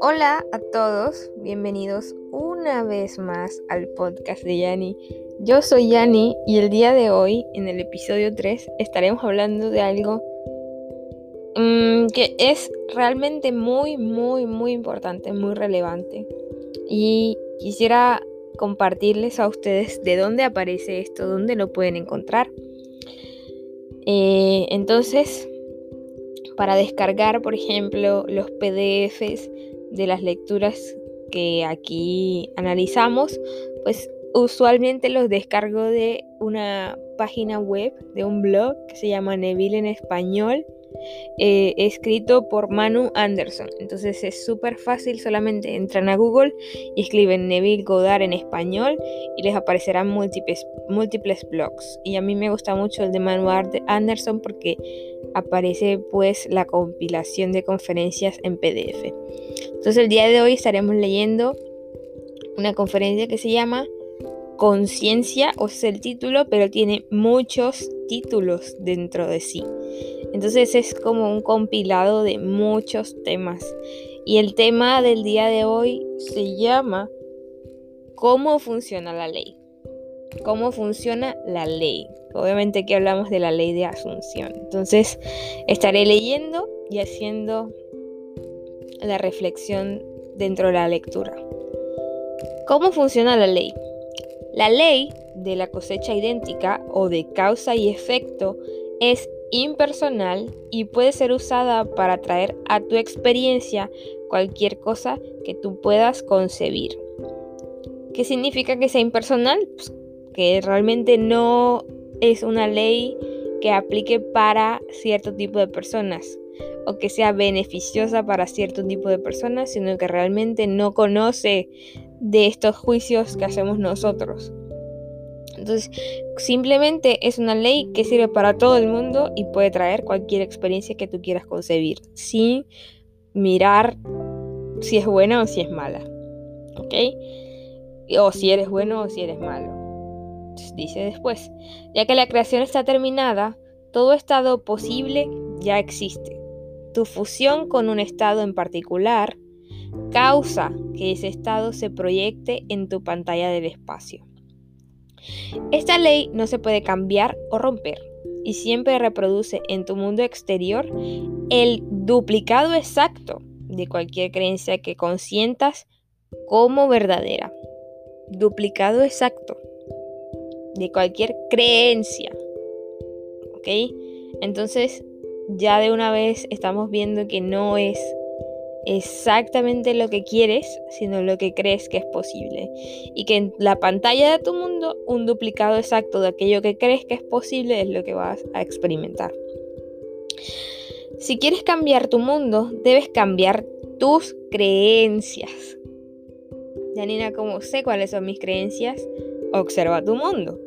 Hola a todos, bienvenidos una vez más al podcast de Yani. Yo soy Yani y el día de hoy, en el episodio 3, estaremos hablando de algo mm, que es realmente muy, muy, muy importante, muy relevante. Y quisiera compartirles a ustedes de dónde aparece esto, dónde lo pueden encontrar. Eh, entonces, para descargar, por ejemplo, los PDFs de las lecturas que aquí analizamos, pues usualmente los descargo de una página web, de un blog que se llama Neville en español, eh, escrito por Manu Anderson. Entonces es súper fácil, solamente entran a Google y escriben Neville Goddard en español y les aparecerán múltiples, múltiples blogs. Y a mí me gusta mucho el de Manu Anderson porque aparece pues la compilación de conferencias en PDF. Entonces el día de hoy estaremos leyendo una conferencia que se llama Conciencia, o es el título, pero tiene muchos títulos dentro de sí. Entonces es como un compilado de muchos temas. Y el tema del día de hoy se llama ¿Cómo funciona la ley? ¿Cómo funciona la ley? Obviamente que hablamos de la ley de asunción. Entonces estaré leyendo y haciendo la reflexión dentro de la lectura. ¿Cómo funciona la ley? La ley de la cosecha idéntica o de causa y efecto es impersonal y puede ser usada para traer a tu experiencia cualquier cosa que tú puedas concebir. ¿Qué significa que sea impersonal? Pues que realmente no es una ley que aplique para cierto tipo de personas o que sea beneficiosa para cierto tipo de personas, sino que realmente no conoce de estos juicios que hacemos nosotros. Entonces, simplemente es una ley que sirve para todo el mundo y puede traer cualquier experiencia que tú quieras concebir, sin mirar si es buena o si es mala. ¿Ok? O si eres bueno o si eres malo. dice después, ya que la creación está terminada, todo estado posible ya existe. Tu fusión con un estado en particular causa que ese estado se proyecte en tu pantalla del espacio. Esta ley no se puede cambiar o romper y siempre reproduce en tu mundo exterior el duplicado exacto de cualquier creencia que consientas como verdadera. Duplicado exacto de cualquier creencia. ¿Ok? Entonces ya de una vez estamos viendo que no es exactamente lo que quieres, sino lo que crees que es posible. Y que en la pantalla de tu mundo, un duplicado exacto de aquello que crees que es posible es lo que vas a experimentar. Si quieres cambiar tu mundo, debes cambiar tus creencias. Janina, ¿cómo sé cuáles son mis creencias? Observa tu mundo.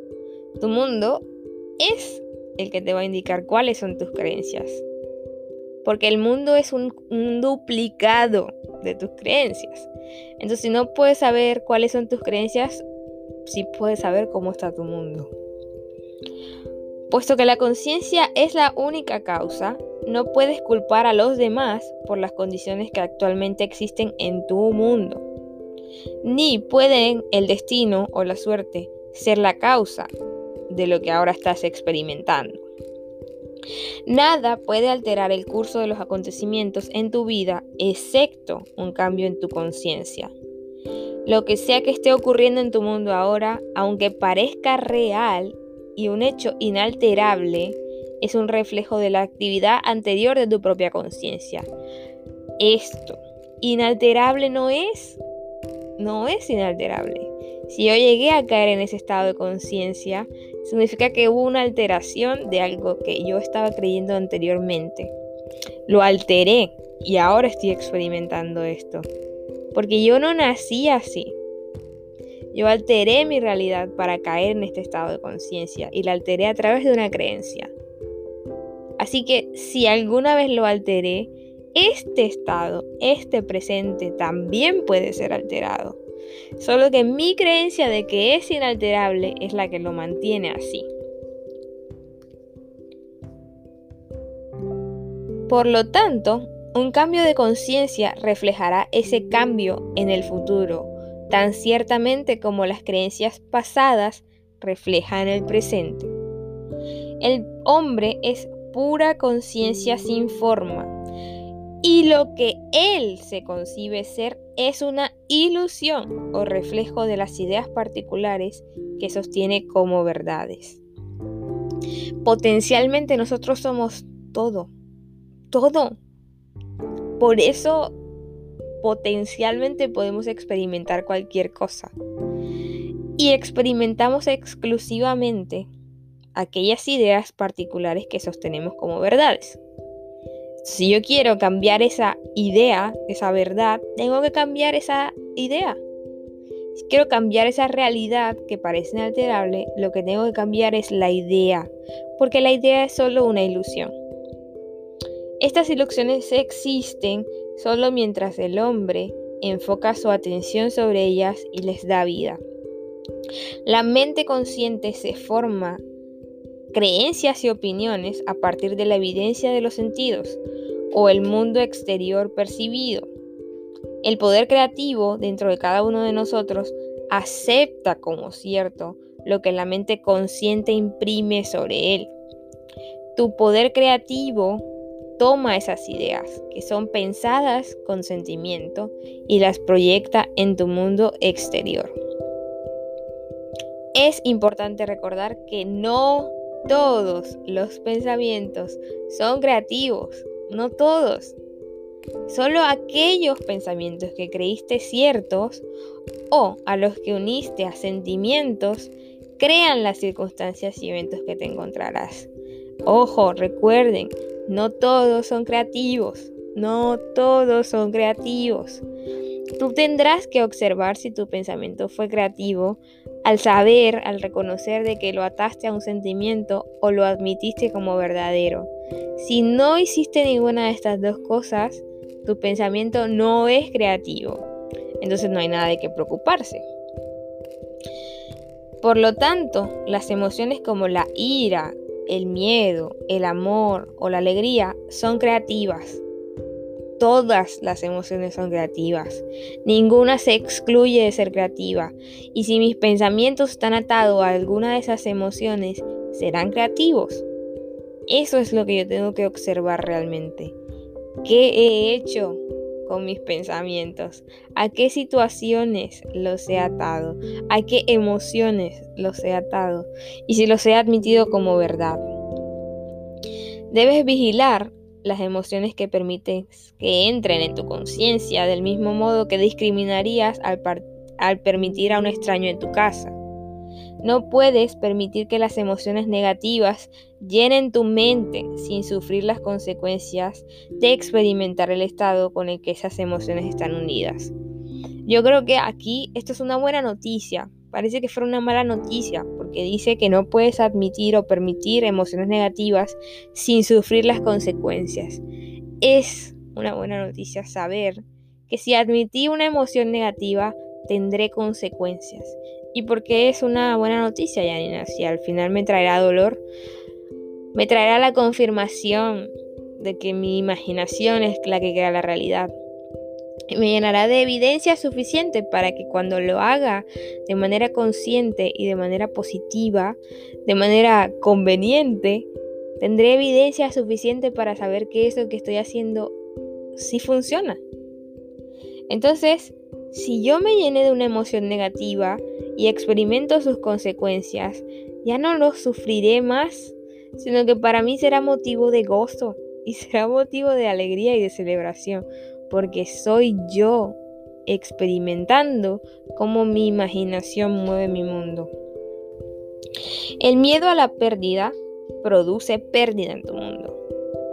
Tu mundo es el que te va a indicar cuáles son tus creencias. Porque el mundo es un, duplicado de tus creencias. Entonces, si no puedes saber cuáles son tus creencias, sí puedes saber cómo está tu mundo. Puesto que la conciencia es la única causa, no puedes culpar a los demás por las condiciones que actualmente existen en tu mundo. Ni pueden el destino o la suerte ser la causa de lo que ahora estás experimentando. Nada puede alterar el curso de los acontecimientos en tu vida excepto un cambio en tu conciencia. Lo que sea que esté ocurriendo en tu mundo ahora, aunque parezca real y un hecho inalterable, es un reflejo de la actividad anterior de tu propia conciencia. Esto, inalterable no es, no es inalterable. Si yo llegué a caer en ese estado de conciencia, significa que hubo una alteración de algo que yo estaba creyendo anteriormente. Lo alteré y ahora estoy experimentando esto. Porque yo no nací así. Yo alteré mi realidad para caer en este estado de conciencia y la alteré a través de una creencia. Así que si alguna vez lo alteré, este estado, este presente también puede ser alterado. Solo que mi creencia de que es inalterable es la que lo mantiene así. Por lo tanto, un cambio de conciencia reflejará ese cambio en el futuro, tan ciertamente como las creencias pasadas reflejan el presente. El hombre es pura conciencia sin forma, y lo que él se concibe ser es una ilusión o reflejo de las ideas particulares que sostiene como verdades. Potencialmente nosotros somos todo, todo. Por eso potencialmente podemos experimentar cualquier cosa. Y experimentamos exclusivamente aquellas ideas particulares que sostenemos como verdades. Si yo quiero cambiar esa idea, esa verdad, tengo que cambiar esa idea. Si quiero cambiar esa realidad que parece inalterable, lo que tengo que cambiar es la idea, porque la idea es solo una ilusión. Estas ilusiones existen solo mientras el hombre enfoca su atención sobre ellas y les da vida. La mente consciente se forma creencias y opiniones a partir de la evidencia de los sentidos o el mundo exterior percibido. El poder creativo dentro de cada uno de nosotros acepta como cierto lo que la mente consciente imprime sobre él. Tu poder creativo toma esas ideas que son pensadas con sentimiento y las proyecta en tu mundo exterior. Es importante recordar que no todos los pensamientos son creativos, no todos. Solo aquellos pensamientos que creíste ciertos o a los que uniste a sentimientos crean las circunstancias y eventos que te encontrarás. Ojo, recuerden, no todos son creativos, no todos son creativos. Tú tendrás que observar si tu pensamiento fue creativo al saber, al reconocer de que lo ataste a un sentimiento o lo admitiste como verdadero. Si no hiciste ninguna de estas dos cosas, tu pensamiento no es creativo. Entonces no hay nada de qué preocuparse. Por lo tanto, las emociones como la ira, el miedo, el amor o la alegría son creativas. Todas las emociones son creativas. Ninguna se excluye de ser creativa. Y si mis pensamientos están atados a alguna de esas emociones, serán creativos. Eso es lo que yo tengo que observar realmente. ¿Qué he hecho con mis pensamientos? ¿A qué situaciones los he atado? ¿A qué emociones los he atado? Y si los he admitido como verdad. Debes vigilar las emociones que permites que entren en tu conciencia del mismo modo que discriminarías al, al permitir a un extraño en tu casa. No puedes permitir que las emociones negativas llenen tu mente sin sufrir las consecuencias de experimentar el estado con el que esas emociones están unidas. Yo creo que aquí esto es una buena noticia. Parece que fue una mala noticia porque dice que no puedes admitir o permitir emociones negativas sin sufrir las consecuencias. Es una buena noticia saber que si admití una emoción negativa tendré consecuencias y porque es una buena noticia, Yanina. Si al final me traerá dolor, me traerá la confirmación de que mi imaginación es la que crea la realidad. Me llenará de evidencia suficiente para que cuando lo haga de manera consciente y de manera positiva, de manera conveniente, tendré evidencia suficiente para saber que eso que estoy haciendo sí funciona. Entonces, si yo me llené de una emoción negativa y experimento sus consecuencias, ya no lo sufriré más, sino que para mí será motivo de gozo y será motivo de alegría y de celebración, porque soy yo experimentando cómo mi imaginación mueve mi mundo. El miedo a la pérdida produce pérdida en tu mundo.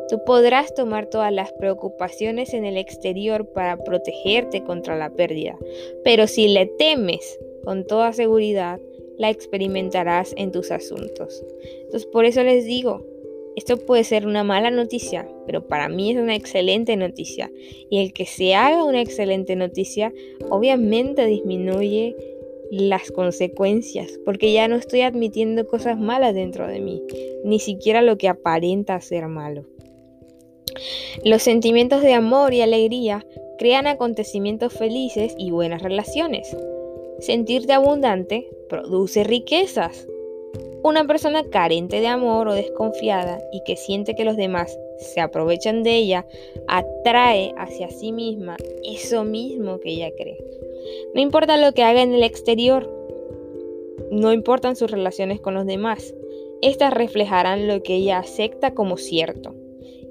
Tú podrás tomar todas las preocupaciones en el exterior para protegerte contra la pérdida, pero si le temes con toda seguridad, la experimentarás en tus asuntos. Entonces por eso les digo, esto puede ser una mala noticia, pero para mí es una excelente noticia. Y el que se haga una excelente noticia, obviamente disminuye las consecuencias, porque ya no estoy admitiendo cosas malas dentro de mí, ni siquiera lo que aparenta ser malo. Los sentimientos de amor y alegría crean acontecimientos felices y buenas relaciones. Sentirte abundante produce riquezas. Una persona carente de amor o desconfiada y que siente que los demás se aprovechan de ella, atrae hacia sí misma eso mismo que ella cree. No importa lo que haga en el exterior, no importan sus relaciones con los demás, estas reflejarán lo que ella acepta como cierto.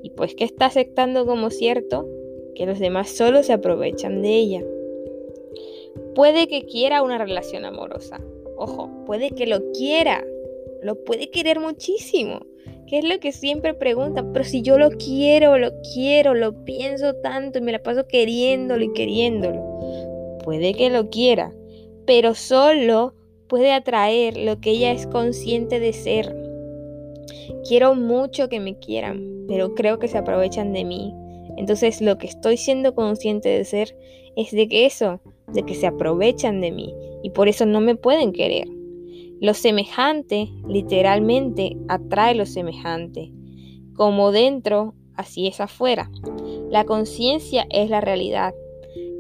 Y pues que está aceptando como cierto, que los demás solo se aprovechan de ella. Puede que quiera una relación amorosa. Ojo, puede que lo quiera. Lo puede querer muchísimo. Que es lo que siempre pregunta. Pero si yo lo quiero, lo quiero, lo pienso tanto y me la paso queriéndolo y queriéndolo. Puede que lo quiera. Pero solo puede atraer lo que ella es consciente de ser. Quiero mucho que me quieran, pero creo que se aprovechan de mí. Entonces lo que estoy siendo consciente de ser es de que eso, de que se aprovechan de mí y por eso no me pueden querer. Lo semejante literalmente atrae lo semejante. Como dentro, así es afuera. La conciencia es la realidad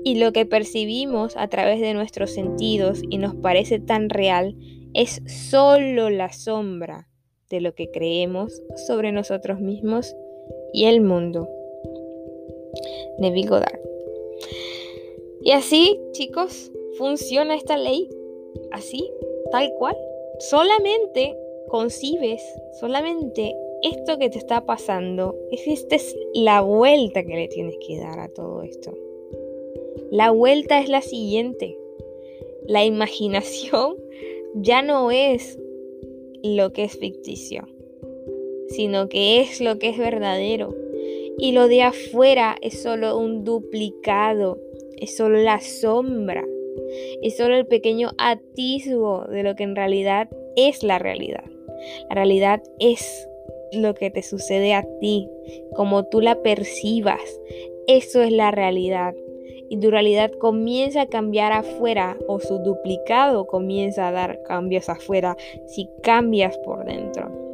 y lo que percibimos a través de nuestros sentidos y nos parece tan real es solo la sombra de lo que creemos sobre nosotros mismos y el mundo. Neville Goddard. Y así, chicos, funciona esta ley. Así, tal cual. Solamente concibes, solamente esto que te está pasando, es esta es la vuelta que le tienes que dar a todo esto. La vuelta es la siguiente. La imaginación ya no es lo que es ficticio, sino que es lo que es verdadero. Y lo de afuera es solo un duplicado, es solo la sombra, es solo el pequeño atisbo de lo que en realidad es la realidad. La realidad es lo que te sucede a ti, como tú la percibas. Eso es la realidad y tu realidad comienza a cambiar afuera o su duplicado comienza a dar cambios afuera si cambias por dentro.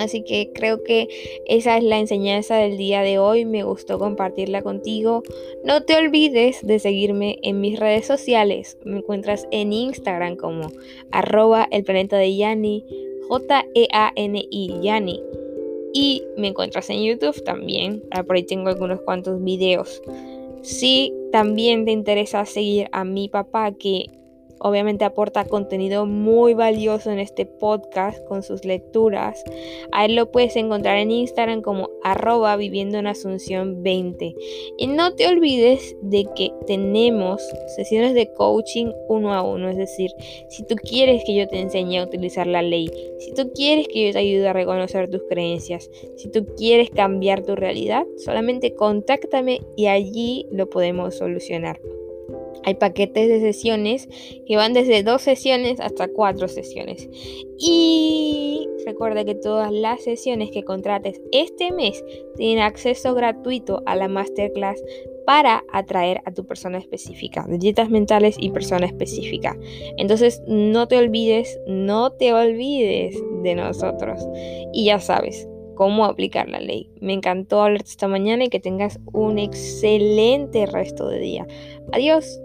Así que creo que esa es la enseñanza del día de hoy. Me gustó compartirla contigo. No te olvides de seguirme en mis redes sociales. Me encuentras en Instagram como arroba el planeta de Yani, J-E-A-N-I, Yani. Y me encuentras en YouTube también. Por ahí tengo algunos cuantos videos. Si también te interesa seguir a mi papá, que obviamente aporta contenido muy valioso en este podcast con sus lecturas. A él lo puedes encontrar en Instagram como arroba viviendo en Asunción 20. Y no te olvides de que tenemos sesiones de coaching uno a uno. Es decir, si tú quieres que yo te enseñe a utilizar la ley, si tú quieres que yo te ayude a reconocer tus creencias, si tú quieres cambiar tu realidad, solamente contáctame y allí lo podemos solucionar. Hay paquetes de sesiones que van desde dos sesiones hasta cuatro sesiones. Y recuerda que todas las sesiones que contrates este mes tienen acceso gratuito a la masterclass para atraer a tu persona específica, dietas mentales y persona específica. Entonces no te olvides, no te olvides de nosotros. Y ya sabes, cómo aplicar la ley. Me encantó hablarte esta mañana y que tengas un excelente resto de día. Adiós.